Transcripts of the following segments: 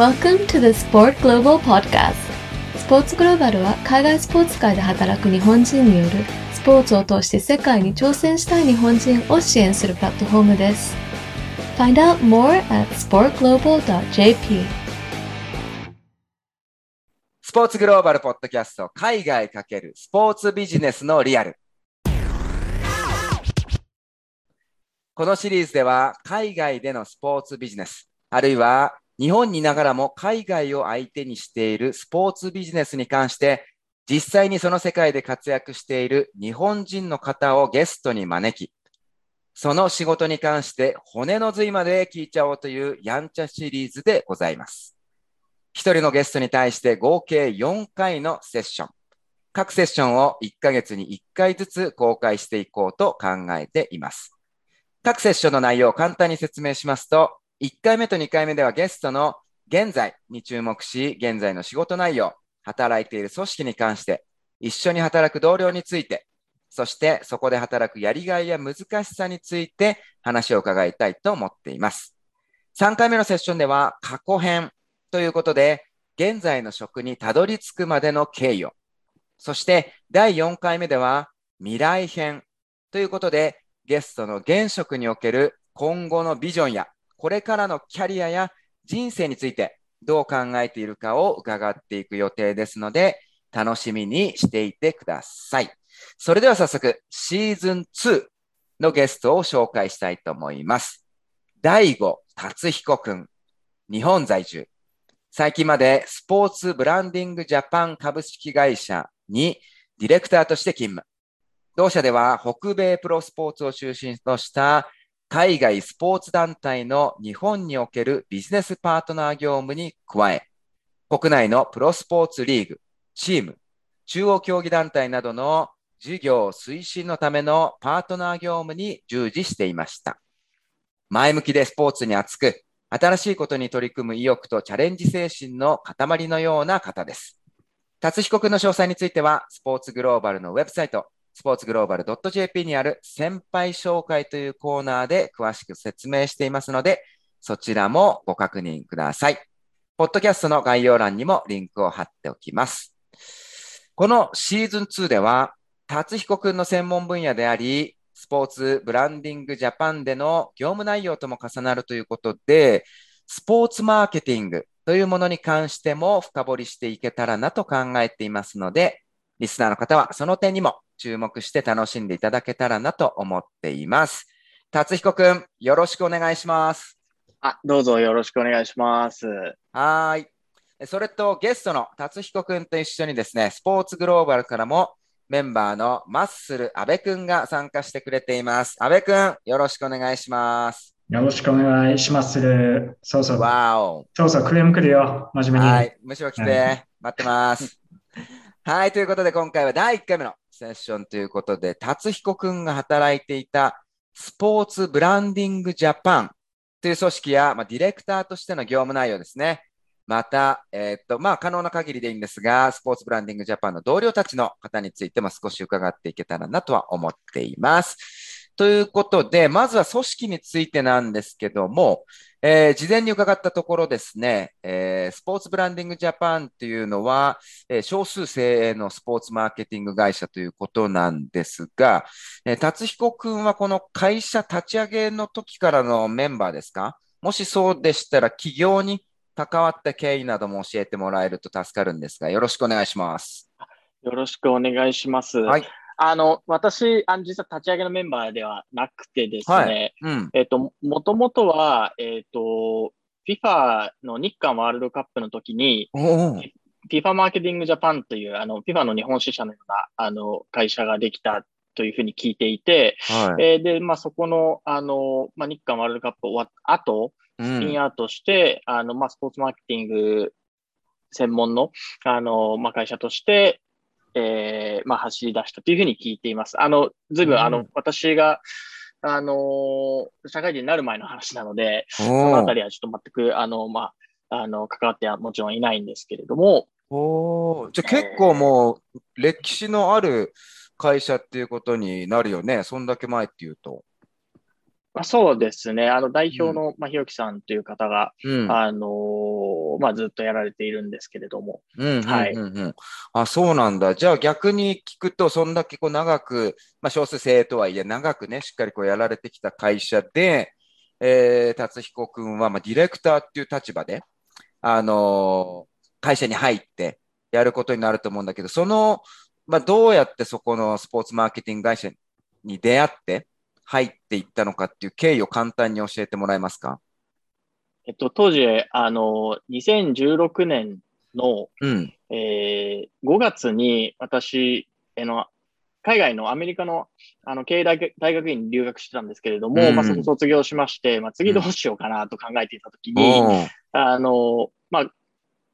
Welcome to the Sport Global Podcast. スポーツグローバルは海外スポーツ界で働く日本人によるスポーツを通して世界に挑戦したい日本人を支援するプラットフォームです。Find out more at sportglobal.jp スポーツグローバルポッドキャスト海外かけるスポーツビジネスのリアル。このシリーズでは海外でのスポーツビジネス、あるいは日本にいながらも海外を相手にしているスポーツビジネスに関して実際にその世界で活躍している日本人の方をゲストに招き、その仕事に関して骨の髄まで聞いちゃおうというやんちゃシリーズでございます。一人のゲストに対して合計4回のセッション。各セッションを1ヶ月に1回ずつ公開していこうと考えています。各セッションの内容を簡単に説明しますと、1回目と2回目ではゲストの現在に注目し、現在の仕事内容、働いている組織に関して、一緒に働く同僚について、そしてそこで働くやりがいや難しさについて話を伺いたいと思っています。3回目のセッションでは過去編ということで、現在の職にたどり着くまでの経緯を、そして第4回目では未来編ということで、ゲストの現職における今後のビジョンや、これからのキャリアや人生についてどう考えているかを伺っていく予定ですので、楽しみにしていてください。それでは早速、シーズン2のゲストを紹介したいと思います。大悟達彦くん、日本在住。最近までスポーツブランディングジャパン株式会社にディレクターとして勤務。同社では北米プロスポーツを中心とした海外スポーツ団体の日本におけるビジネスパートナー業務に加え、国内のプロスポーツリーグ、チーム、中央競技団体などの事業推進のためのパートナー業務に従事していました。前向きでスポーツに熱く、新しいことに取り組む意欲とチャレンジ精神の塊のような方です。達彦君の詳細については、スポーツグローバルのウェブサイト、スポーツグローバル .jp にある先輩紹介というコーナーで詳しく説明していますので、そちらもご確認ください。ポッドキャストの概要欄にもリンクを貼っておきます。このシーズン2では、達彦君の専門分野であり、スポーツブランディングジャパンでの業務内容とも重なるということで、スポーツマーケティングというものに関しても深掘りしていけたらなと考えていますので、リスナーの方はその点にも注目して楽しんでいただけたらなと思っています。達彦くん、よろしくお願いします。あ、どうぞよろしくお願いします。はーい。それとゲストの達彦くんと一緒にですね、スポーツグローバルからもメンバーのマッスル阿部くんが参加してくれています。阿部くん、よろしくお願いします。よろしくお願いします。そうそう。わお。そうそう、クレーム来るよ。真面目に。はい。むしろ来て、はい待ってます。はい。ということで、今回は第1回目のセッションということで、達彦くんが働いていたスポーツブランディングジャパンという組織や、まあ、ディレクターとしての業務内容ですね。また、えーっと、まあ、可能な限りでいいんですが、スポーツブランディングジャパンの同僚たちの方についても少し伺っていけたらなとは思っています。ということで、まずは組織についてなんですけども、えー事前に伺ったところですね、えースポーツブランディングジャパンっていうのは、えー少数精鋭のスポーツマーケティング会社ということなんですが、えー達彦くんはこの会社立ち上げの時からのメンバーですか？もしそうでしたら、企業に関わった経緯なども教えてもらえると助かるんですが、よろしくお願いします。よろしくお願いします。はい。あの、私、あの実は立ち上げのメンバーではなくてですね、はいうん。えっと、ももともとは、えっと、FIFA の日韓ワールドカップの時に。FIFA マーケティングジャパンという、あの、FIFA の日本支社のような、あの、会社ができたというふうに聞いていて、はい。えーで、まあ、そこの、あの、まあ、日韓ワールドカップ終わった後、うスピんンアウトして、あの、まあ、スポーツマーケティング専門の、あの、まあ、会社として、えーまあ、走り出したというふうに聞いています。あの、ずいぶん、うんあの、私が、あの社会人になる前の話なので、そのおあたりはちょっと全く、あの、まあ、あの、関わってはもちろんいないんですけれども、おーじゃあ結構もう歴史のある会社っていうことになるよね。そんだけ前っていうと。まあ、そうですね。あの、代表の、まあ、ひろきさんという方が、うん。あのーまあ、ずっとやられているんですけれども。うん、はいそうなんだ。じゃあ逆に聞くと、そんだけこう長く、まあ少数制とはいえ、長くね、しっかりこうやられてきた会社で、えー、達彦くんは、まあディレクターっていう立場で、あのー会社に入ってやることになると思うんだけど、その、まあどうやってそこのスポーツマーケティング会社に出会って入っていったのかっていう経緯を簡単に教えてもらえますか？えっと、当時、あの、2016年の、うん。えー5月に私、あの、海外のアメリカのあの経営大学大学院に留学してたんですけれども、うん。まあ、そこ卒業しまして、まあ、次どうしようかなと考えていたときに、おー。あの、まあ、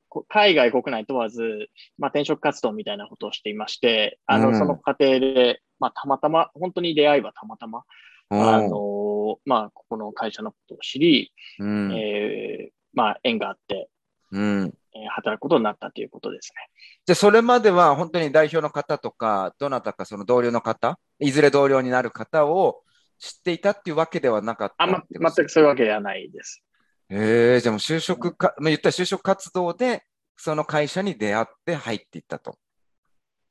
こ海外、国内問わず、まあ、転職活動みたいなことをしていまして、あの、うん。その過程で、まあ、たまたま、本当に出会いはたまたま、あの、まあ、ここの会社のことを知り、うん。えーまあ、縁があって、うん。えー働くことになったということですね。じゃあ、それまでは本当に代表の方とか、どなたかその同僚の方、いずれ同僚になる方を知っていたっていうわけではなかったあ、ま全くそういうわけではないです。ええじゃあもう就職か、まあ、言ったら就職活動で、その会社に出会って入っていったと。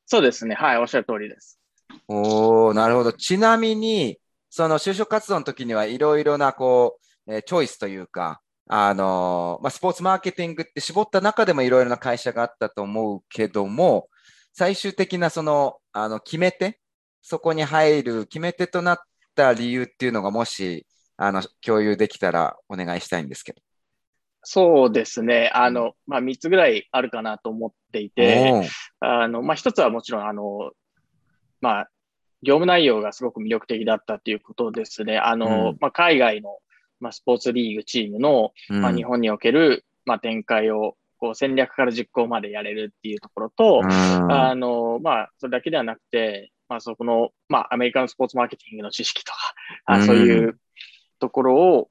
そうですね。はい、おっしゃる通りです。おー、なるほど。ちなみに、その就職活動の時にはいろいろな、こう、えーチョイスというか、あのーまあ、スポーツマーケティングって絞った中でもいろいろな会社があったと思うけども、最終的なその、あの、決め手、そこに入る決め手となった理由っていうのがもし、あの、共有できたらお願いしたいんですけど。そうですね。あの、まあ、3つぐらいあるかなと思っていて、あの、まあ、一つはもちろん、あの、まあ、業務内容がすごく魅力的だったということですね。あの、うん。まあ、海外の、まあ、スポーツリーグチームの、うん。まあ、日本における、まあ、展開を、こう、戦略から実行までやれるっていうところと、うん。あの、まあ、それだけではなくて、まあ、そこの、まあ、アメリカのスポーツマーケティングの知識とか、あうん。そういうところを、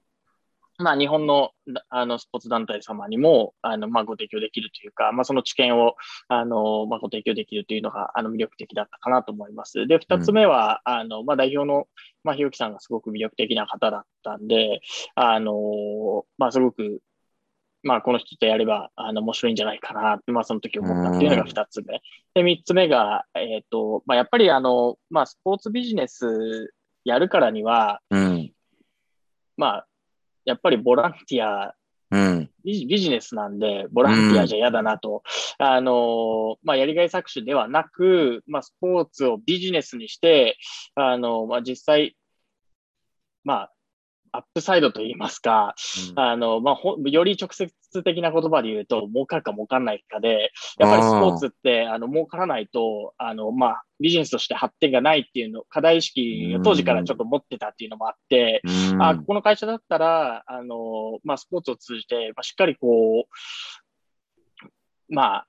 まあ、日本の、あの、スポーツ団体様にも、あの、まあ、ご提供できるというか、まあ、その知見を、あの、まあ、ご提供できるというのが、あの、魅力的だったかなと思います。で、二つ目は、あの、まあ、代表の、まあ、ひろきさんがすごく魅力的な方だったんで、あの、まあ、すごく、まあ、この人とやれば、あの、面白いんじゃないかなって、まあ、その時思ったっていうのが二つ目。で、三つ目が、えっ、と、まあ、やっぱりあの、まあ、スポーツビジネスやるからには、うん。まあ、やっぱりボランティア、うん。ビジビジネスなんで、ボランティアじゃ嫌だなと、あの、まあ、やりがい搾取ではなく、まあ、スポーツをビジネスにして、あの、まあ、実際、まあ、アップサイドと言いますか、あの、まあ、ほより直接的な言葉で言うと、儲かるか儲かんないかで、やっぱりスポーツって、あの、儲からないと、あの、まあ、ビジネスとして発展がないっていうの、課題意識を当時からちょっと持ってたっていうのもあって、うん。あ、ここの会社だったら、あの、まあ、スポーツを通じて、まあ、しっかりこう、まあ、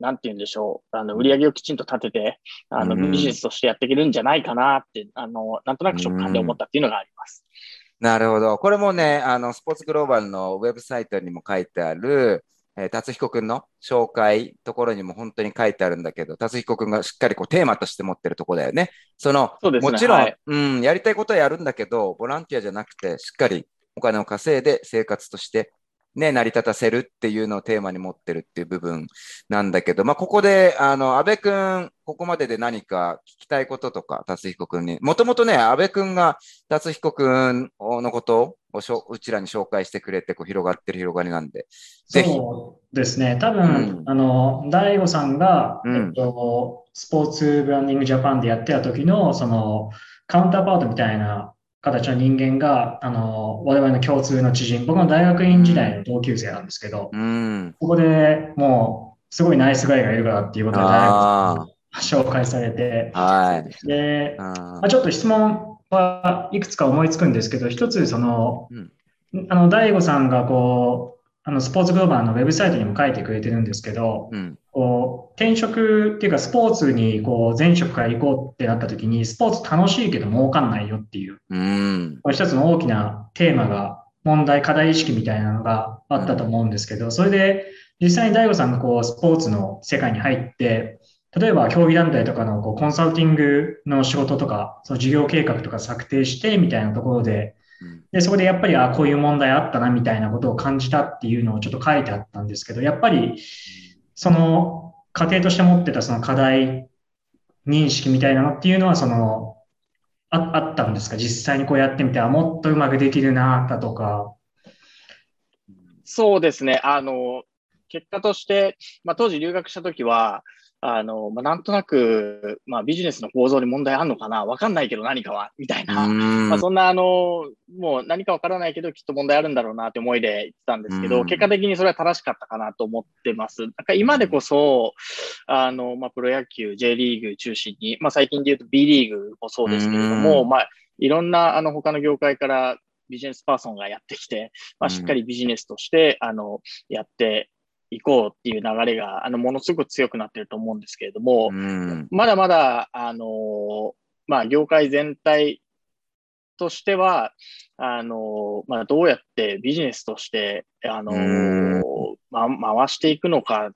なんて言うんでしょう。あの、売り上げをきちんと立てて、あの、うん。ビジネスとしてやっていけるんじゃないかなって、あの、なんとなく直感で思ったっていうのがあります。なるほど。これもね、あの、スポーツグローバルのウェブサイトにも書いてある、えー達彦くんの紹介ところにも本当に書いてあるんだけど、達彦くんがしっかりこうテーマとして持ってるところだよね。その、そねもちろん、はいうん、やりたいことはやるんだけど、ボランティアじゃなくて、しっかりお金を稼いで生活として、ね、成り立たせるっていうのをテーマに持ってるっていう部分なんだけど、まあ、ここで、あの、安倍くん、ここまでで何か聞きたいこととか、達彦くんに。もともとね、安倍くんが達彦くんのことをしょうちらに紹介してくれて、こう広がってる広がりなんで。ぜひ。そうですね。多分、うんあの、大悟さんが、うんえっと、スポーツブランディングジャパンでやってた時の、その、カウンターパートみたいな形の人間が、あの、我々の共通の知人、僕の大学院時代の同級生なんですけど、うん。ここでもう、すごいナイスガイがいるからっていうことで、紹介されて、はい。で、うんまあ、ちょっと質問はいくつか思いつくんですけど、一つ、その、うんあの、大悟さんがこう、あの、スポーツグローバーのウェブサイトにも書いてくれてるんですけど、うん。こう、転職っていうか、スポーツにこう、前職から行こうってなった時に、スポーツ楽しいけど儲かんないよっていう、うん。これ一つの大きなテーマが、問題、課題意識みたいなのがあったと思うんですけど、それで、実際に大悟さんがこう、スポーツの世界に入って、例えば競技団体とかのこうコンサルティングの仕事とか、その事業計画とか策定してみたいなところで、うんで、そこでやっぱり、あ、こういう問題あったなみたいなことを感じたっていうのをちょっと書いてあったんですけど、やっぱり、その家庭として持ってたその課題認識みたいなのっていうのは、その、ああったんですか？実際にこうやってみて、あ、もっとうまくできるな、だとか。そうですね。あの、結果として、まあ、当時留学した時は、あの、まあ、なんとなく、まあ、ビジネスの構造に問題あんのかな？わかんないけど何かは、みたいな。まあ、そんな、あの、もう何かわからないけど、きっと問題あるんだろうなって思いで言ってたんですけど、うん結果的にそれは正しかったかなと思ってます。なんか今でこそ、あの、まあ、プロ野球、J リーグ中心に、まあ、最近で言うと B リーグもそうですけれども、うんまあ、いろんな、あの、他の業界からビジネスパーソンがやってきて、まあ、しっかりビジネスとして、あの、やっていこうっていう流れが、あの、ものすごく強くなってると思うんですけれども、うん。まだまだ、あのまあ、業界全体としては、あのまあ、どうやってビジネスとして、あのうん。ま、回していくのかっ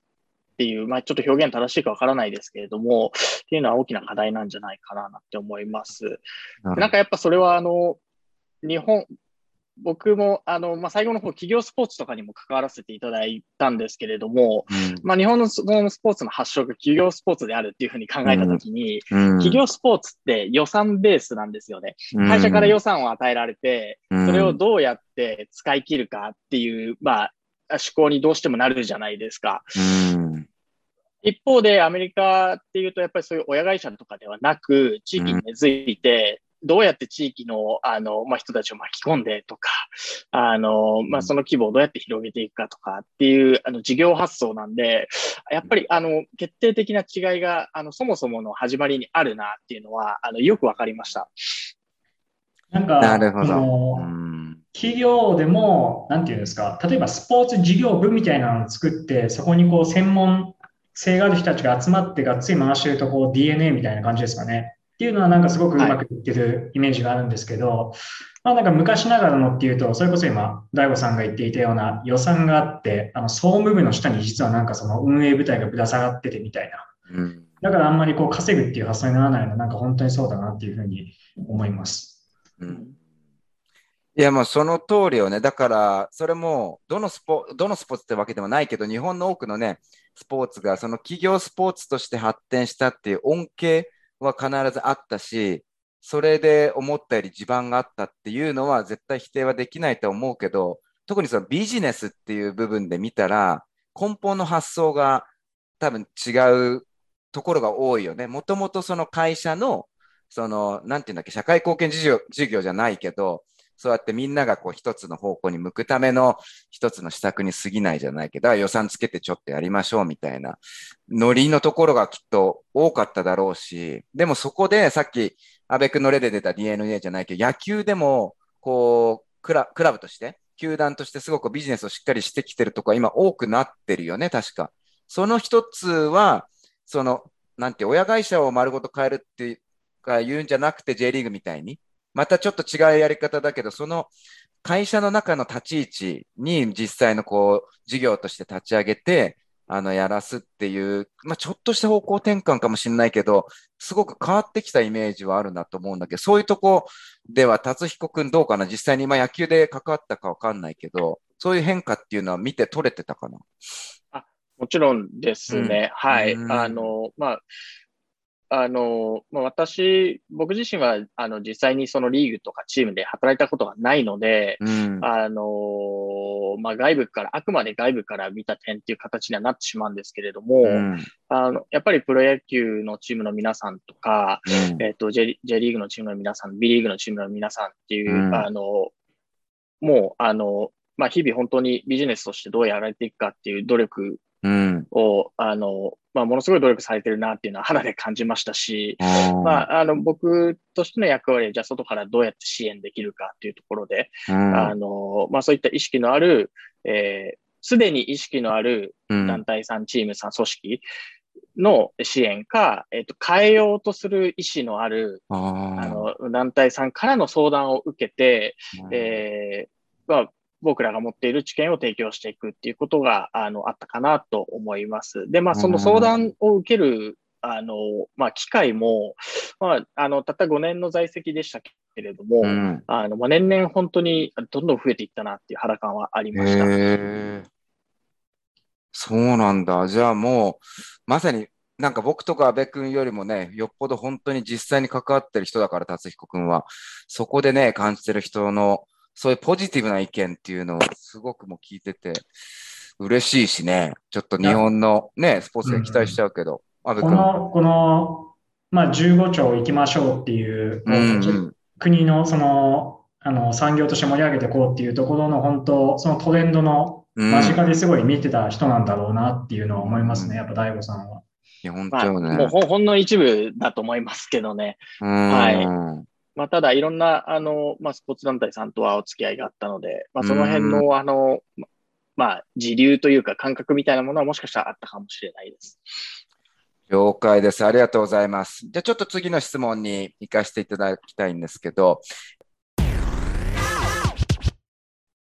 ていう、まあ、ちょっと表現正しいかわからないですけれども、っていうのは大きな課題なんじゃないかなって思います。なんかやっぱそれは、あの、日本、僕も、あの、まあ、最後の方、企業スポーツとかにも関わらせていただいたんですけれども、まあ、日本のススポーツの発祥が企業スポーツであるっていうふうに考えたときに、企業スポーツって予算ベースなんですよね。会社から予算を与えられて、それをどうやって使い切るかっていう、まあ、思考にどうしてもなるじゃないですか。うん。一方でアメリカっていうとやっぱりそういう親会社とかではなく、地域に根付いて、どうやって地域の、あの、まあ、人たちを巻き込んでとか、あの、まあ、その規模をどうやって広げていくかとかっていう、あの、事業発想なんで、やっぱり、あの、決定的な違いが、あの、そもそもの始まりにあるなっていうのは、あの、よくわかりました。なんか、なるほど企業でも、なんていうんですか、例えばスポーツ事業部みたいなのを作って、そこにこう専門性がある人たちが集まってがっつり回してるとこう DNA みたいな感じですかね。っていうのはなんかすごくうまくいってるイメージがあるんですけど、まあなんか昔ながらのっていうと、それこそ今、大悟さんが言っていたような予算があって、あの総務部の下に実はなんかその運営部隊がぶら下がっててみたいな。うんだからあんまりこう稼ぐっていう発想にならないのはなんか本当にそうだなっていうふうに思います。うんいや、もうその通りよね。だから、それも、どのスポ、どのスポーツってわけでもないけど、日本の多くのね、スポーツが、その企業スポーツとして発展したっていう恩恵は必ずあったし、それで思ったより地盤があったっていうのは絶対否定はできないと思うけど、特にそのビジネスっていう部分で見たら、根本の発想が多分違うところが多いよね。もともとその会社の、その、なんて言うんだっけ、社会貢献事業、事業じゃないけど、そうやってみんながこう一つの方向に向くための一つの施策に過ぎないじゃないけど、予算つけてちょっとやりましょうみたいなノリのところがきっと多かっただろうし、でもそこでさっき安倍君の例で出た DNA じゃないけど、野球でもこうクラクラブとして、球団としてすごくビジネスをしっかりしてきてるとこは今多くなってるよね、確か。その一つは、その、なんて親会社を丸ごと変えるっていうか言うんじゃなくて J リーグみたいに、またちょっと違うやり方だけど、その会社の中の立ち位置に実際のこう、事業として立ち上げて、あの、やらすっていう、まあ、ちょっとした方向転換かもしれないけど、すごく変わってきたイメージはあるなと思うんだけど、そういうとこでは達彦くんどうかな？実際に今野球で関わったかわかんないけど、そういう変化っていうのは見て取れてたかな？もちろんですね。はい。うんあの、まあ、あの、まあ、私、僕自身は、あの、実際にそのリーグとかチームで働いたことがないので、うん。あの、まあ、外部から、あくまで外部から見た点っていう形にはなってしまうんですけれども、うん。あの、やっぱりプロ野球のチームの皆さんとか、うんえっと、J, J リーグのチームの皆さん、B リーグのチームの皆さんっていう、うんあの、もう、あの、まあ、日々本当にビジネスとしてどうやられていくかっていう努力うん。を、あの、まあ、ものすごい努力されてるなっていうのは肌で感じましたし、まああ、あの、僕としての役割は、じゃあ外からどうやって支援できるかっていうところで、あの、まあ、そういった意識のある、えーすでに意識のある団体さん、チームさん、組織の支援か、えっ、と、変えようとする意思のある、あの、団体さんからの相談を受けて、えーまあ、僕らが持っている知見を提供していくっていうことが、あの、あったかなと思います。で、まあ、その相談を受ける、あの、まあ、機会も、まあ、あの、たった5年の在籍でしたけけれども、うん。あの、まあ、年々本当にどんどん増えていったなっていう肌感はありました。そうなんだ。じゃあもう、まさになんか僕とか阿部君よりもね、よっぽど本当に実際に関わってる人だから、達彦君は。そこでね、感じてる人の、そういうポジティブな意見っていうのをすごくもう聞いてて、嬉しいしね、ちょっと日本のね、スポーツに期待しちゃうけど、阿部君。この、この、まあ、15兆行きましょうっていう、うんうん国のその、あの、産業として盛り上げていこうっていうところの本当、そのトレンドのうん間近ですごい見てた人なんだろうなっていうのは思いますね、やっぱ大悟さんは。いや、本まあ、当よね。もうほんほんの一部だと思いますけどね。うん。はいまあ、ただ、いろんな、あの、まあ、スポーツ団体さんとはお付き合いがあったので、まあ、その辺の、あの、ままあ、時流というか感覚みたいなものはもしかしたらあったかもしれないです。了解です。ありがとうございます。じゃあちょっと次の質問に行かせていただきたいんですけど、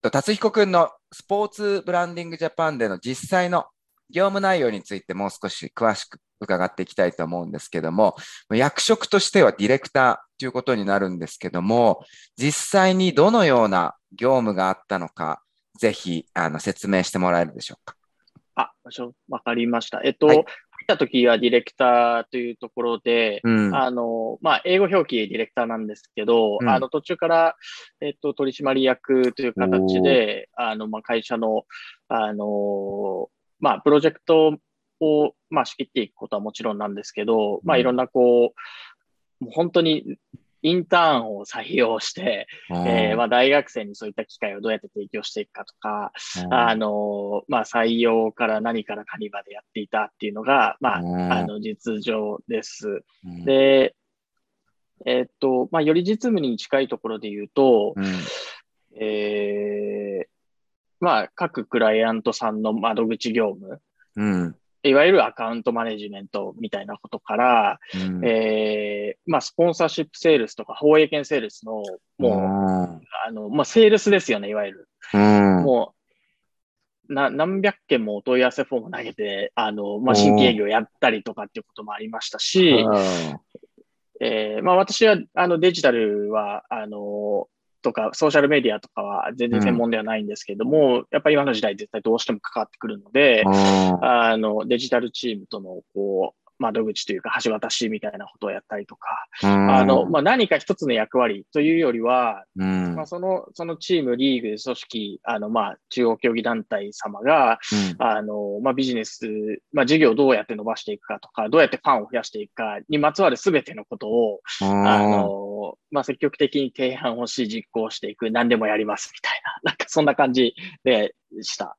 と達彦くんのスポーツブランディングジャパンでの実際の業務内容についてもう少し詳しく伺っていきたいと思うんですけども、役職としてはディレクターということになるんですけども、実際にどのような業務があったのか、ぜひあの説明してもらえるでしょうか。あ、わかりました。えっと、はい来た時はディレクターというところで、うん。あの、まあ、英語表記ディレクターなんですけど、うんあの、途中から、えっと、取締役という形で、あの、まあ、会社の、あの、まあ、プロジェクトを、まあ、仕切っていくことはもちろんなんですけど、まあ、うんいろんな、こう、もう本当に、インターンを採用して、えーまあ、大学生にそういった機会をどうやって提供していくかとか、あの、まあ、採用から何からかにまでやっていたっていうのが、まあ、うん。あの、実情です。うん。で、えーっと、まあ、より実務に近いところで言うと、うん。えーまあ、各クライアントさんの窓口業務、うんいわゆるアカウントマネジメントみたいなことから、うん。えーまあ、スポンサーシップセールスとか放映権セールスの、もう、うあの、まあ、セールスですよね、いわゆる。ん、もう、な、何百件もお問い合わせフォーム投げて、あの、まあ、新規営業やったりとかっていうこともありましたし、えーまあ私は、あの、デジタルは、あの、とか、ソーシャルメディアとかは全然専門ではないんですけども、やっぱり今の時代絶対どうしても関わってくるので、あの、デジタルチームとの、こう、窓口というか、橋渡しみたいなことをやったりとか、あの、まあ、何か一つの役割というよりは、うん。まあ、その、そのチーム、リーグ、組織、あの、まあ、中央競技団体様が、あの、まあ、ビジネス、まあ、事業をどうやって伸ばしていくかとか、どうやってファンを増やしていくかにまつわるすべてのことを、あの、まあ、積極的に提案をし、実行していく、何でもやりますみたいな、なんかそんな感じでした。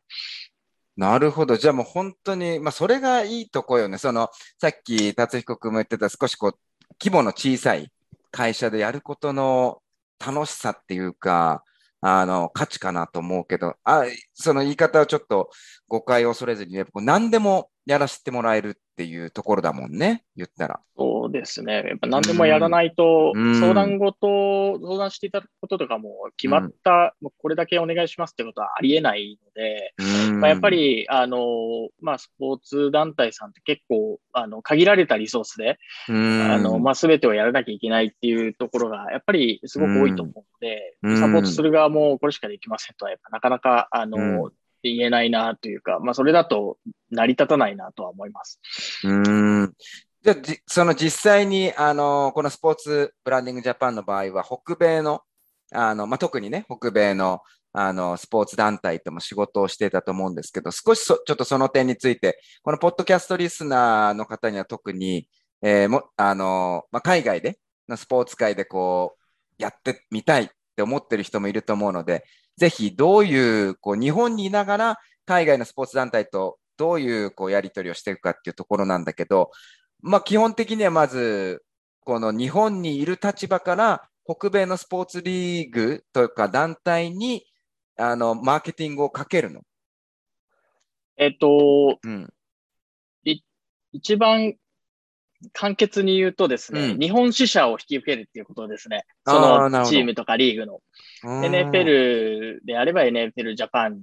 なるほど。じゃあもう本当に、まあそれがいいとこよね。その、さっき達彦君も言ってた少しこう、規模の小さい会社でやることの楽しさっていうか、あの、価値かなと思うけど、あ、その言い方をちょっと誤解を恐れずにね、こう何でもやらせてもらえるっていうところだもんね。言ったら。そうですね。やっぱ何でもやらないと、うん。相談ごと、相談していただくこととかも決まった、もうこれだけお願いしますってことはありえないので、うん。まあ、やっぱ、り、あの、まあ、スポーツ団体さんって結構、あの、限られたリソースで、うん。あの、まあ、すべてをやらなきゃいけないっていうところが、やっぱりすごく多いと思うので、うん。サポートする側もこれしかできませんとは、やっぱなかなか、あの、うん言えないなというか、まあ、それだと成り立たないなとは思います。うん。じゃあ、その実際に、あの、このスポーツブランディングジャパンの場合は、北米の、あの、まあ、特にね、北米の、あの、スポーツ団体とも仕事をしていたと思うんですけど、少しそ、ちょっとその点について、このポッドキャストリスナーの方には特に、えーも、あの、まあ、海外で、のスポーツ界でこう、やってみたいって思ってる人もいると思うので、ぜひどういう、こう、日本にいながら、海外のスポーツ団体とどういう、こう、やり取りをしていくかっていうところなんだけど、まあ、基本的にはまず、この日本にいる立場から、北米のスポーツリーグとか団体に、あの、マーケティングをかけるの？えっと、うん。一番簡潔に言うとですね、うん日本支社を引き受けるっていうことですね。そのチームとかリーグの。NFL であれば NFL ジャパン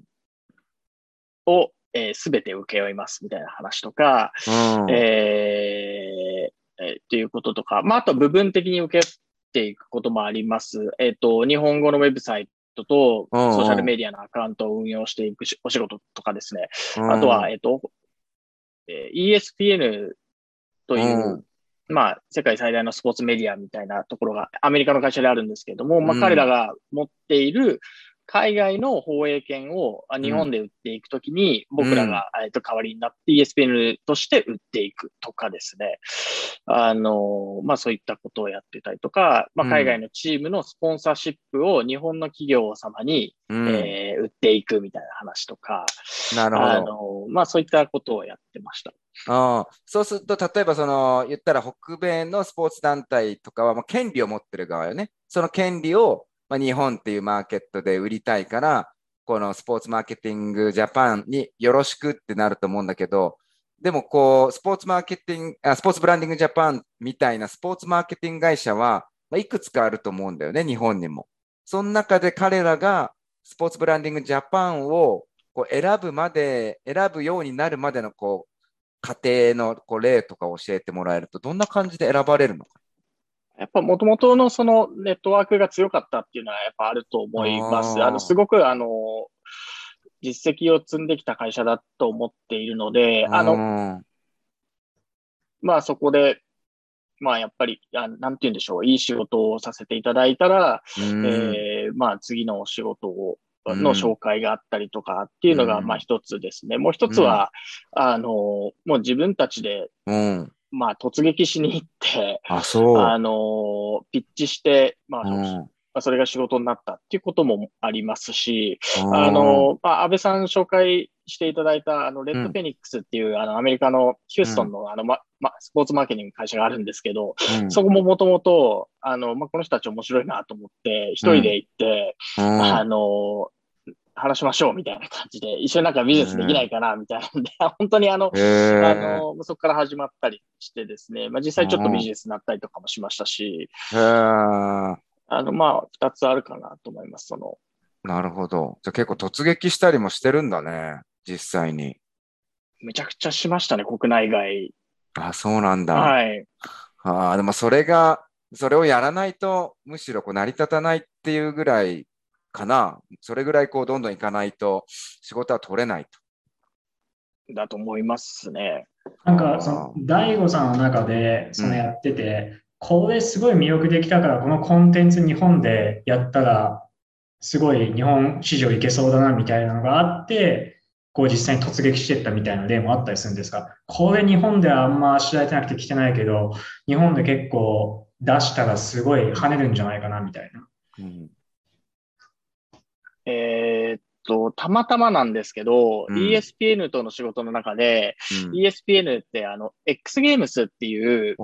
をすべ、て請け負いますみたいな話とか、うん、えーえーっていうこととか、まあ、あと部分的に受けっていくこともあります。えっ、と、日本語のウェブサイトと、ソーシャルメディアのアカウントを運用していくしお仕事とかですね。うんあとは、えっ、と、えー ESPN という、うん。まあ、世界最大のスポーツメディアみたいなところがアメリカの会社であるんですけれども、まあ、うん。彼らが持っている海外の放映権をあ日本で売っていくときに、僕らが、えっと代わりになって ESPN として売っていくとかですね。あの、まあそういったことをやってたりとか、まあうん海外のチームのスポンサーシップを日本の企業様に、うんえー売っていくみたいな話とか、なるほど。あの、まあそういったことをやってました。うんそうすると、例えばその、言ったら北米のスポーツ団体とかは、もう権利を持ってる側よね。その権利を、まあ、日本っていうマーケットで売りたいから、このスポーツマーケティングジャパンによろしくってなると思うんだけど、でもこう、スポーツマーケティング、あスポーツブランディングジャパンみたいなスポーツマーケティング会社は、まあ、いくつかあると思うんだよね、日本にも。その中で彼らがスポーツブランディングジャパンをこう選ぶまで、選ぶようになるまでのこう、過程のこう例とか教えてもらえると、どんな感じで選ばれるのか。やっぱ元々のそのネットワークが強かったっていうのはやっぱあると思います。あの、すごくあの、実績を積んできた会社だと思っているので、あの、の、まあそこで、まあやっぱり、あなんて言うんでしょう、いい仕事をさせていただいたら、うんえーまあ次のお仕事を、うんの紹介があったりとかっていうのが、うんまあ一つですね。もう一つは、あの、もう自分たちで、うん。まあ突撃しに行って、あ、そう。あの、ピッチして、まあ、うん。まあそれが仕事になったっていうこともありますし、うん。あの、まあ、安倍さん紹介していただいた、あの、レッドフェニックスっていう、あの、アメリカのヒューストンの、あの、ま、ま、スポーツマーケティング会社があるんですけど、うん。そこももともと、あの、まあ、この人たち面白いなと思って、一人で行って、うん。あの、話しましょうみたいな感じで、一緒になんかビジネスできないかなみたいなんで、本当にあの、あの、そこから始まったりしてですね、まあ、実際ちょっとビジネスになったりとかもしましたし、あの、まあ、二つあるかなと思います。その、なるほど。じゃあ結構突撃したりもしてるんだね。実際に。めちゃくちゃしましたね、国内外。あ、そうなんだ。はい。ああ、でもそれが、それをやらないと、むしろこう成り立たないっていうぐらいかな。それぐらいこうどんどんいかないと仕事は取れないと。だと思いますね。なんか、その、大悟さんの中で、そのやってて、これすごい魅力的だから、このコンテンツ日本でやったら、すごい日本市場いけそうだな、みたいなのがあって、こう実際に突撃していったみたいな例もあったりするんですが、これ日本ではあんま知られてなくて来てないけど、日本で結構出したらすごい跳ねるんじゃないかな、みたいな。うんえーっと、たまたまなんですけど、うん ESPN との仕事の中で、うん ESPN ってあの、X ゲームスっていう、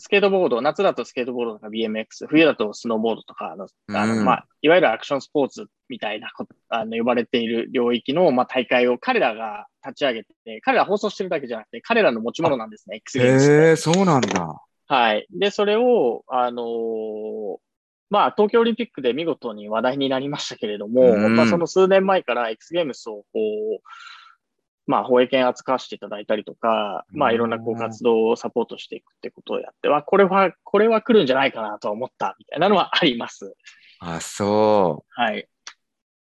スケートボード、夏だとスケートボードとか BMX、冬だとスノーボードとかあの、あのうんまあ、いわゆるアクションスポーツみたいなこと、あの、呼ばれている領域の、まあ、大会を彼らが立ち上げて、彼ら放送してるだけじゃなくて、彼らの持ち物なんですね、X ゲームス。へえ、そうなんだ。はい。で、それを、あのーまあ、東京オリンピックで見事に話題になりましたけれども、うんまあ、その数年前から X ゲームスを、こう、まあ、放映権扱わせていただいたりとか、まあ、いろんなこううん活動をサポートしていくってことをやっては、これは、これは来るんじゃないかなとは思ったみたいなのはあります。あ、そはい。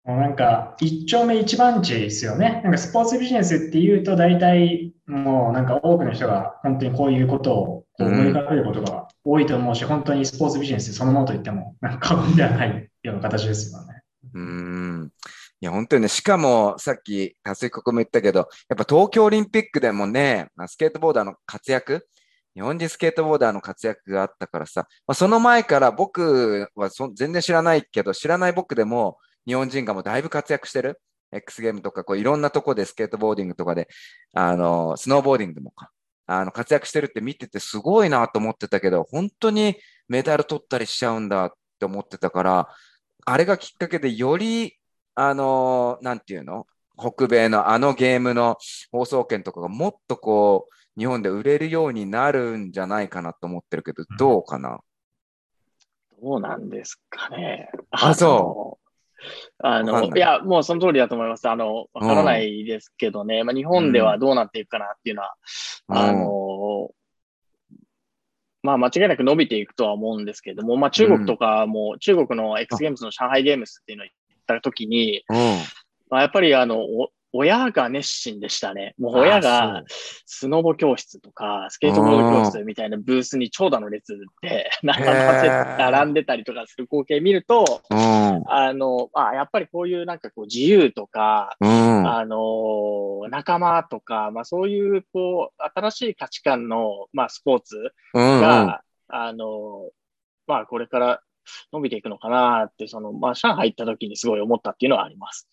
もうなんか、一丁目一番地ですよね。なんかスポーツビジネスっていうと、大体もうなんか多くの人が本当にこういうことを思い浮かべることが多いと思うし、本当にスポーツビジネスそのものと言ってもなんか過言ではないような形ですよね。う。ん。いや、本当にね、しかも、さっき、達彦君も言ったけど、やっぱ東京オリンピックでもね、まスケートボーダーの活躍、日本人スケートボーダーの活躍があったからさ、まあ、その前から僕は全然知らないけど、知らない僕でも、日本人がもうだいぶ活躍してる。X ゲームとか、こういろんなとこでスケートボーディングとかで、あの、スノーボーディングもか、あの、活躍してるって見ててすごいなと思ってたけど、本当にメダル取ったりしちゃうんだって思ってたから、あれがきっかけでより、あの、なんていうの？北米のあのゲームの放送権とかがもっとこう、日本で売れるようになるんじゃないかなと思ってるけど、どうかな？どうなんですかね。あそあの、いいや、もうその通りだと思います。あの、わからないですけどね。まあ、日本ではどうなっていくかなっていうのは、うんあの、まあ間違いなく伸びていくとは思うんですけれども、まあ中国とかも、中国の X ゲームズの上海ゲームスっていうのを行った時に、うん。まあ、やっぱりあの、お親が熱心でしたね。もう親あが、スノボ教室とか、スケートボード教室みたいなブースに長蛇の列で 並んでたりとかする光景見ると、うん。あの、あ、やっぱりこういうなんかこう自由とか、うん。あの、仲間とか、まあそういうこう、新しい価値観の、まあスポーツうん。が、あの、まあこれから伸びていくのかなって、その、まあ上海行った時にすごい思ったっていうのはあります。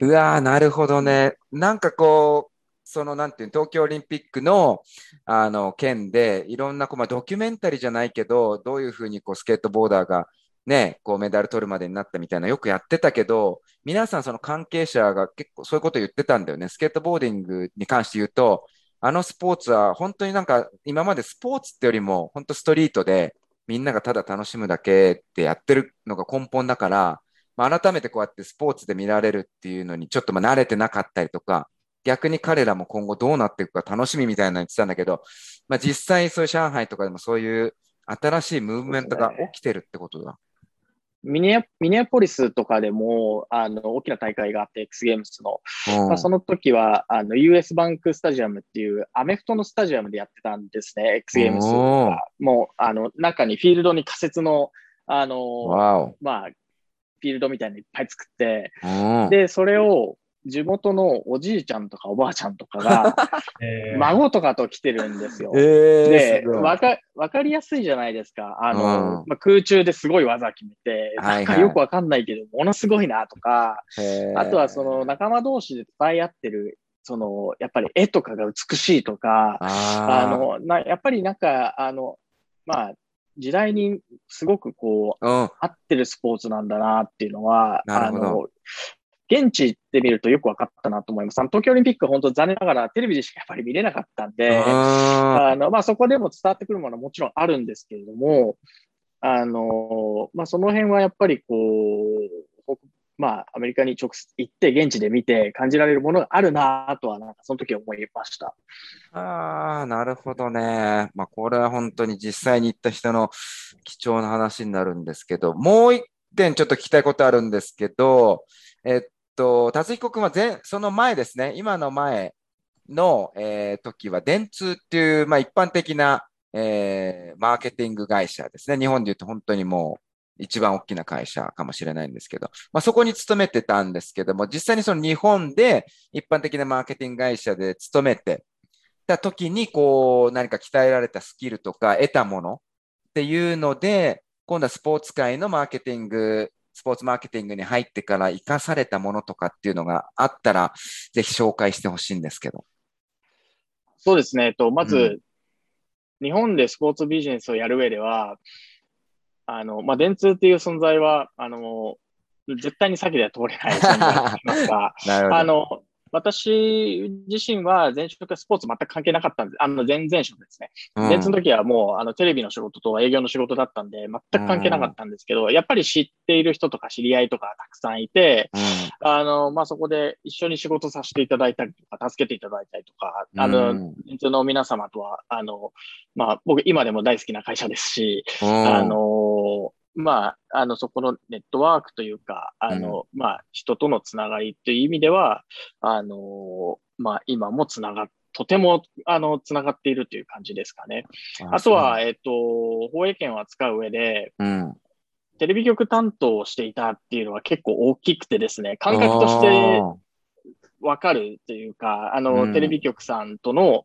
うわー、なるほどね。なんかこう、そのなんていう東京オリンピックの、あの件で、いろんなこう、まあ、ドキュメンタリーじゃないけど、どういうふうにこうスケートボーダーがね、こうメダル取るまでになったみたいな、よくやってたけど、皆さんその関係者が結構そういうこと言ってたんだよね。スケートボーディングに関して言うと、あのスポーツは本当になんか今までスポーツってよりも本当ストリートでみんながただ楽しむだけってやってるのが根本だから、まあ、改めてこうやってスポーツで見られるっていうのにちょっとまあ慣れてなかったりとか、逆に彼らも今後どうなっていくか楽しみみたいなの言ってたんだけど、まあ、実際そういう上海とかでもそういう新しいムーブメントが起きてるってことだ。ミネアミネアポリスとかでも、あの、大きな大会があって、X ゲームズの。うんまあ、その時は、あの、US バンクスタジアムっていう、アメフトのスタジアムでやってたんですね、X ゲームズが。もう、あの、中にフィールドに仮設の、あの。まあ、フィールドみたいなのいっぱい作って、うん。で、それを、地元のおじいちゃんとかおばあちゃんとかが、えー。孫とかと来てるんですよ。えー、で、わか、わかりやすいじゃないですか。あの、うん。まあ、空中ですごい技決めて、なんかよくわかんないけど、ものすごいなとか、あとはその仲間同士で伝え合ってる、その、やっぱり絵とかが美しいとか、ああの、な、やっぱりなんか、あの、まあ、時代にすごくこう、ー、うん。合ってるスポーツなんだなっていうのは、あの、現地で見るとよく分かったなと思います。あの東京オリンピックは本当残念ながらテレビでしかやっぱり見れなかったんで、ああの、まあ、そこでも伝わってくるものはもちろんあるんですけれども、あの、まあ、その辺はやっぱりこう、まあ、アメリカに直接行って現地で見て感じられるものがあるなとは、なんかその時思いました。あー、なるほどね。まあ、これは本当に実際に行った人の貴重な話になるんですけど、もう一点ちょっと聞きたいことあるんですけど、えっと、達彦君は前、その前ですね、今の前の、えー時は、電通っていう、まあ、一般的な、えーマーケティング会社ですね。日本で言うと本当にもう一番大きな会社かもしれないんですけど、まあ、そこに勤めてたんですけども、実際にその日本で一般的なマーケティング会社で勤めてた時に、こう、何か鍛えられたスキルとか得たものっていうので、今度はスポーツ界のマーケティング、スポーツマーケティングに入ってから活かされたものとかっていうのがあったら、ぜひ紹介してほしいんですけど。そうですね。えっと、まず、うん日本でスポーツビジネスをやる上では、あの、まあ、電通っていう存在は、あの、絶対に先では通れない存在といいますか。あの、私自身は前職はスポーツ全く関係なかったんで、あの、前々職ですね。うん。の時はもう、あの、テレビの仕事と営業の仕事だったんで、全く関係なかったんですけど、やっぱり知っている人とか知り合いとかたくさんいて、あの、まあ、そこで一緒に仕事させていただいたりとか、助けていただいたりとか、あうの、ん。電通の皆様とは、あの、まあ、僕今でも大好きな会社ですし、うん。あの、まあ、あの、そこのネットワークというか、あの、まあ、人とのつながりという意味では、あの、まあ、今もつながっとても、あの、つながっているという感じですかね。あとは、、えっと、放映権を扱う上で、うん。テレビ局担当をしていたっていうのは結構大きくてですね、感覚としてあわかるというか、あうの、んテレビ局さんとの、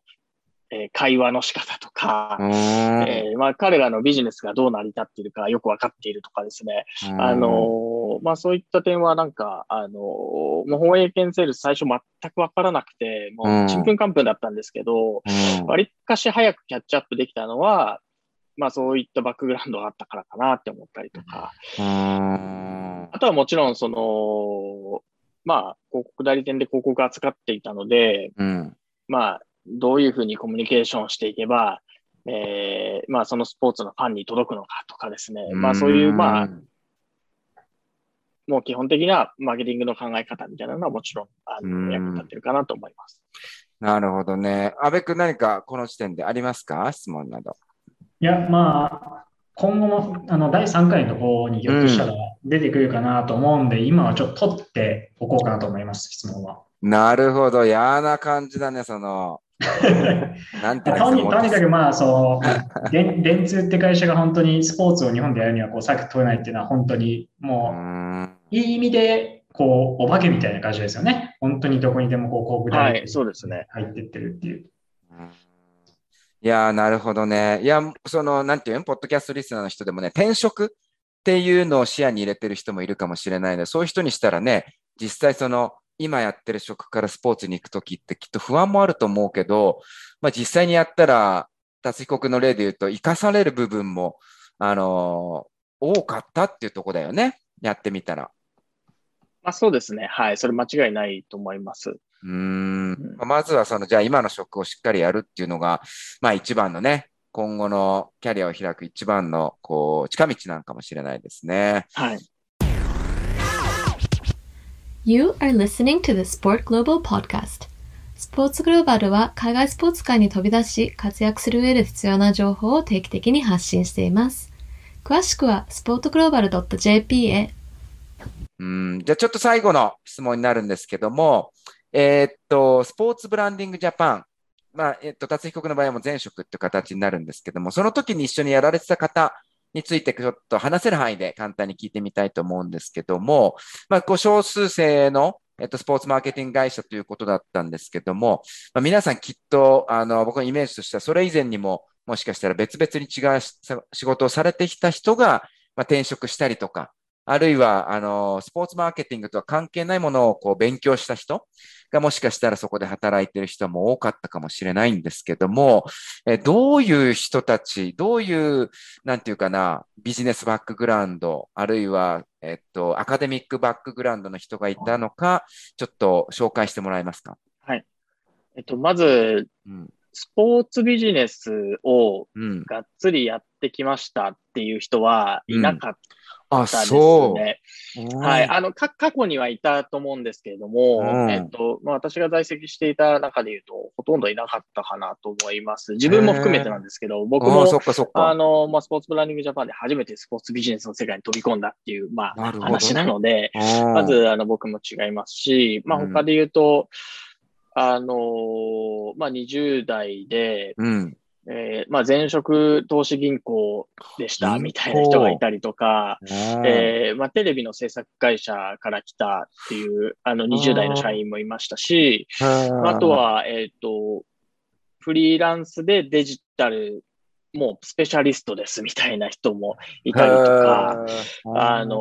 えー会話の仕方とかえーまあ、彼らのビジネスがどう成り立っているかよくわかっているとかですね。あのーまあ、そういった点はなんか、あのーもう放映権セールス最初全くわからなくて、もうちんぷんかんぷんだったんですけど、うん。わりかし早くキャッチアップできたのは、まあそういったバックグラウンドがあったからかなって思ったりとか、うん。あとはもちろんその、まあ広告代理店で広告扱っていたので、うん。まあどういうふうにコミュニケーションしていけば、えーまあそのスポーツのファンに届くのかとかですね、まあそういう、まあもう基本的なマーケティングの考え方みたいなのはもちろん、あうんの、役に立ってるかなと思います。なるほどね。安部君何かこの時点でありますか？質問など。いや、まあ、今後もあの第3回のところにひょっとしたら出てくるかなと思うんで、今はちょっと取っておこうかなと思います、質問は。なるほど。嫌な感じだね、その。なんてとにのとにかくまあそう、電電通って会社が本当にスポーツを日本でやるにはこうサクッと取れないっていうのは本当にうもんういい意味でこうお化けみたいな感じですよね。本当にどこにでもこう広告代理はいそうですね入ってってるっていう。いやー、なるほどね。いや、その、なんていうの、ポッドキャストリスナーの人でもね、転職っていうのを視野に入れてる人もいるかもしれないので、そういう人にしたらね、実際その、今やってる職からスポーツに行くときってきっと不安もあると思うけど、まあ実際にやったら、達被告の例で言うと、生かされる部分も、あのー多かったっていうとこだよね。やってみたら。まあ、そうですね。はい。それ間違いないと思います。うーんまあまずはその、じゃあ今の職をしっかりやるっていうのが、まあ一番のね、今後のキャリアを開く一番の、こう、近道なんかもしれないですね。はい。You are listening to the Sport Global Podcast. スポーツグローバルは海外スポーツ界に飛び出し活躍する上で必要な情報を定期的に発信しています。詳しくは sportglobal.jp へ。うん、じゃあちょっと最後の質問になるんですけども、えーっと、スポーツブランディングジャパン。まあ、えっと、達被告の場合も前職って形になるんですけども、その時に一緒にやられてた方についてちょっと話せる範囲で簡単に聞いてみたいと思うんですけども、まあ、こう少数生の、えっと、スポーツマーケティング会社ということだったんですけども、まあ、皆さんきっと、あの、僕のイメージとしてはそれ以前にも、もしかしたら別々に違う仕事をされてきた人が、まあ、転職したりとか、あるいは、あの、スポーツマーケティングとは関係ないものをこう勉強した人がもしかしたらそこで働いてる人も多かったかもしれないんですけども、えどういう人たち、どういう、なんていうかな、ビジネスバックグラウンド、あるいは、えっと、アカデミックバックグラウンドの人がいたのか、ちょっと紹介してもらえますか？えっと、まず、うん。スポーツビジネスをうん。がっつりやってきましたっていう人はいなかっあ、たですそね。う。はい。あの、か、過去にはいたと思うんですけれども、うんえっと、まあ、私が在籍していた中で言うと、ほとんどいなかったかなと思います。自分も含めてなんですけど、僕もあの、まあ、スポーツブランディングジャパンで初めてスポーツビジネスの世界に飛び込んだっていう、まあ、な話なので、うんま、ず、あの、僕も違いますし、まあ、うん他で言うと、あのまあ、20代で、うん。えーまあ、前職投資銀行でしたみたいな人がいたりとか、うんえーまあ、テレビの制作会社から来たっていう、あの、20代の社員もいましたし、あと、は、えっ、と、フリーランスでデジタル、もうスペシャリストですみたいな人もいたりとか、あのー、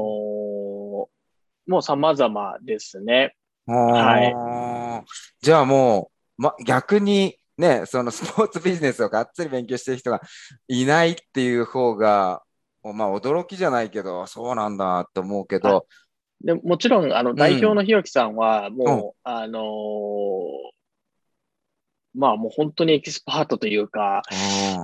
もう様々ですね。はい。じゃあもう、ま、逆にね、そのスポーツビジネスをがっつり勉強してる人がいないっていう方が、まあ驚きじゃないけど、そうなんだと思うけど、でもちろん、あの、代表のひろきさんは、もう、うん。あのーまあもう本当にエキスパートというか、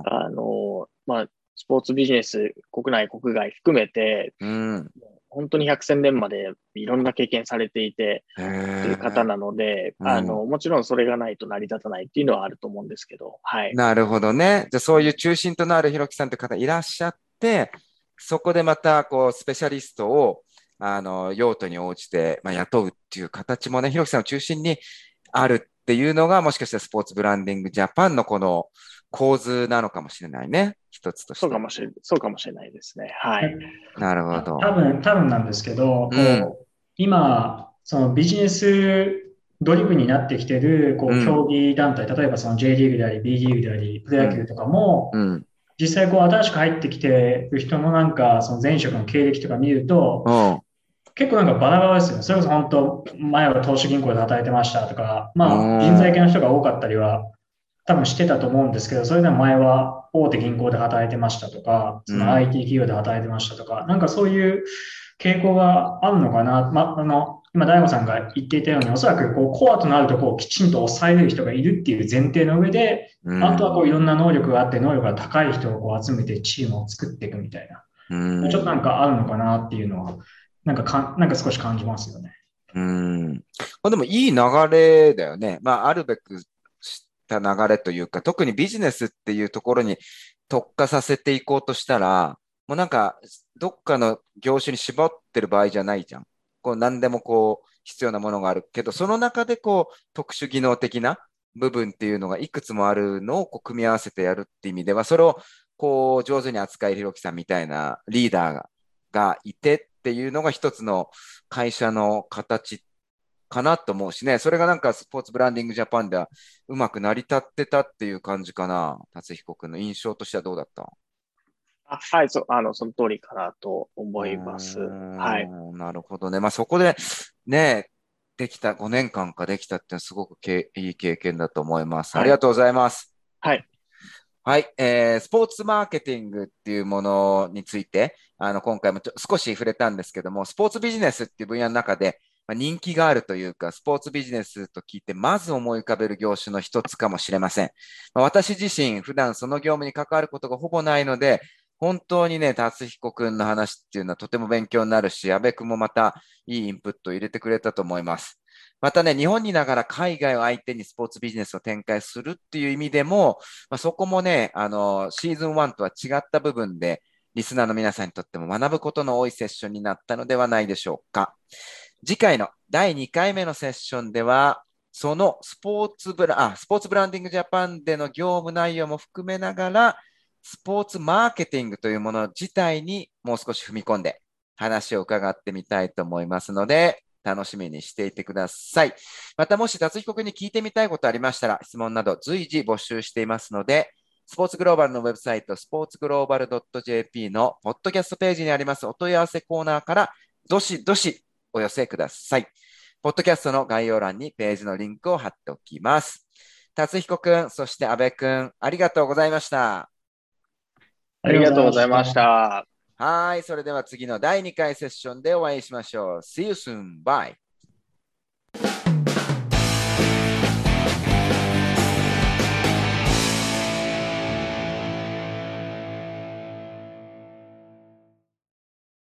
あのーまあ、スポーツビジネス、国内、国外含めて、うん。本当に百戦錬磨でいろんな経験されていて、とという方なので、うんあの、もちろんそれがないと成り立たないっていうのはあると思うんですけど、はい。なるほどね。じゃあそういう中心となるひろきさんという方いらっしゃって、そこでまたこうスペシャリストをあの用途に応じて、まあ、雇うっていう形もね、ひろきさんを中心にあるっていうのがもしかしたらスポーツブランディングジャパンのこの構図なのかもしれないね。一つとして。そうかもしれ、そうかもしれないですね。はい。なるほど。多分、多分なんですけど、うん今、そのビジネスドリブンになってきてる、こうんう、競技団体、例えばその J リーグであり、B リーグであり、プロ野球とかも、うん。実際こう、新しく入ってきてる人のなんか、その前職の経歴とか見ると、うん。結構なんかバラバラですよね。それこそ本当、前は投資銀行で働いてましたとか、まうんあ、人材系の人が多かったりは、多分してたと思うんですけど、それでも前は大手銀行で働いてましたとか、そうんの IT 企業で働いてましたとか、なんかそういう傾向があるのかな。まあ、あの、今、大悟さんが言っていたように、おそらくこうコアとなるとこをきちんと抑えれる人がいるっていう前提の上で、うんあとはこういろんな能力があって、能力が高い人をこう集めてチームを作っていくみたいな。うんちょっとなんかあるのかなっていうのは、なんかかん、なんか少し感じますよね。うん。まあ、でもいい流れだよね。まあ、あるべくした流れというか、特にビジネスっていうところに特化させていこうとしたら、もうなんか、どっかの業種に絞ってる場合じゃないじゃん。こう、何でもこう、必要なものがあるけど、その中でこう、特殊技能的な部分っていうのがいくつもあるのをこう組み合わせてやるっていう意味では、それをこう、上手に扱いひろきさんみたいなリーダーがいてっていうのが一つの会社の形っかなと思うしね、それがなんかスポーツブランディングジャパンではうまく成り立ってたっていう感じかな。達彦君の印象としてはどうだった？あはい、そあのその通りかなと思います。はい。なるほどね。まあそこでね、できた、5年間かできたってすごくけいい経験だと思います。ありがとうございます。はい。はい、えー、スポーツマーケティングっていうものについて、あの、今回もちょ少し触れたんですけども、スポーツビジネスっていう分野の中で、まあ、人気があるというか、スポーツビジネスと聞いて、まず思い浮かべる業種の一つかもしれません。まあ、私自身、普段その業務に関わることがほぼないので、本当にね、達彦くんの話っていうのはとても勉強になるし、安部くんもまたいいインプットを入れてくれたと思います。またね、日本にいながら海外を相手にスポーツビジネスを展開するっていう意味でも、まあ、そこもね、あの、シーズン1とは違った部分で、リスナーの皆さんにとっても学ぶことの多いセッションになったのではないでしょうか。次回の第2回目のセッションでは、そのスポーツブラ、あ、スポーツブランディングジャパンでの業務内容も含めながら、スポーツマーケティングというもの自体にもう少し踏み込んで話を伺ってみたいと思いますので、楽しみにしていてください。またもし達彦君に聞いてみたいことありましたら、質問など随時募集していますので、スポーツグローバルのウェブサイト、スポーツグローバル .jp のポッドキャストページにありますお問い合わせコーナーから、どしどしお寄せください。ポッドキャストの概要欄にページのリンクを貼っておきます。達彦くん、そして安部くん、ありがとうございました。ありがとうございまし。た。はい、それでは次の第2回セッションでお会いしましょう。See you soon. Bye.